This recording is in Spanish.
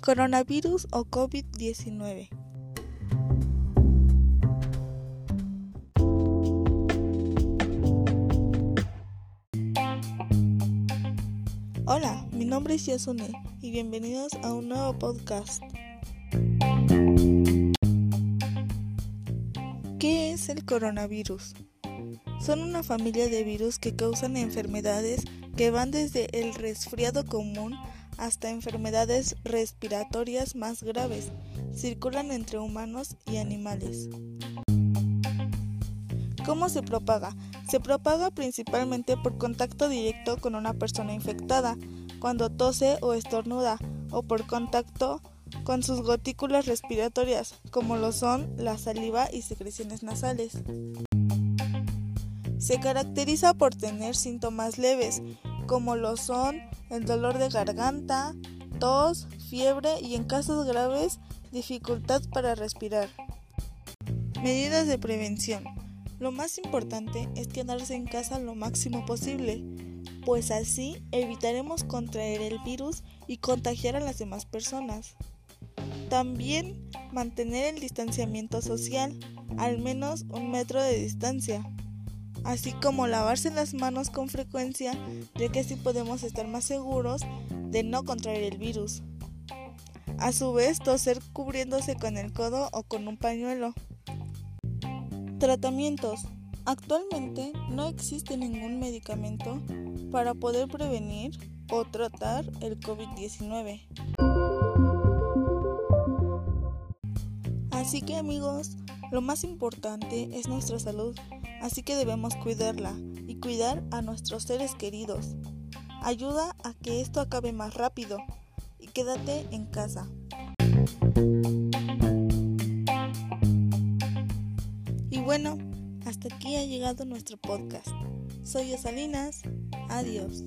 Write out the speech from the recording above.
Coronavirus o COVID-19. Hola, mi nombre es Yasune y bienvenidos a un nuevo podcast. ¿Qué es el coronavirus? Son una familia de virus que causan enfermedades que van desde el resfriado común hasta enfermedades respiratorias más graves. Circulan entre humanos y animales. ¿Cómo se propaga? Se propaga principalmente por contacto directo con una persona infectada, cuando tose o estornuda, o por contacto con sus gotículas respiratorias, como lo son la saliva y secreciones nasales. Se caracteriza por tener síntomas leves, como lo son el dolor de garganta, tos, fiebre y en casos graves dificultad para respirar. Medidas de prevención. Lo más importante es quedarse en casa lo máximo posible, pues así evitaremos contraer el virus y contagiar a las demás personas. También mantener el distanciamiento social, al menos un metro de distancia así como lavarse las manos con frecuencia, ya que así podemos estar más seguros de no contraer el virus. A su vez, toser cubriéndose con el codo o con un pañuelo. Tratamientos. Actualmente no existe ningún medicamento para poder prevenir o tratar el COVID-19. Así que amigos, lo más importante es nuestra salud así que debemos cuidarla y cuidar a nuestros seres queridos. Ayuda a que esto acabe más rápido y quédate en casa. Y bueno, hasta aquí ha llegado nuestro podcast. Soy Osalinas. Adiós.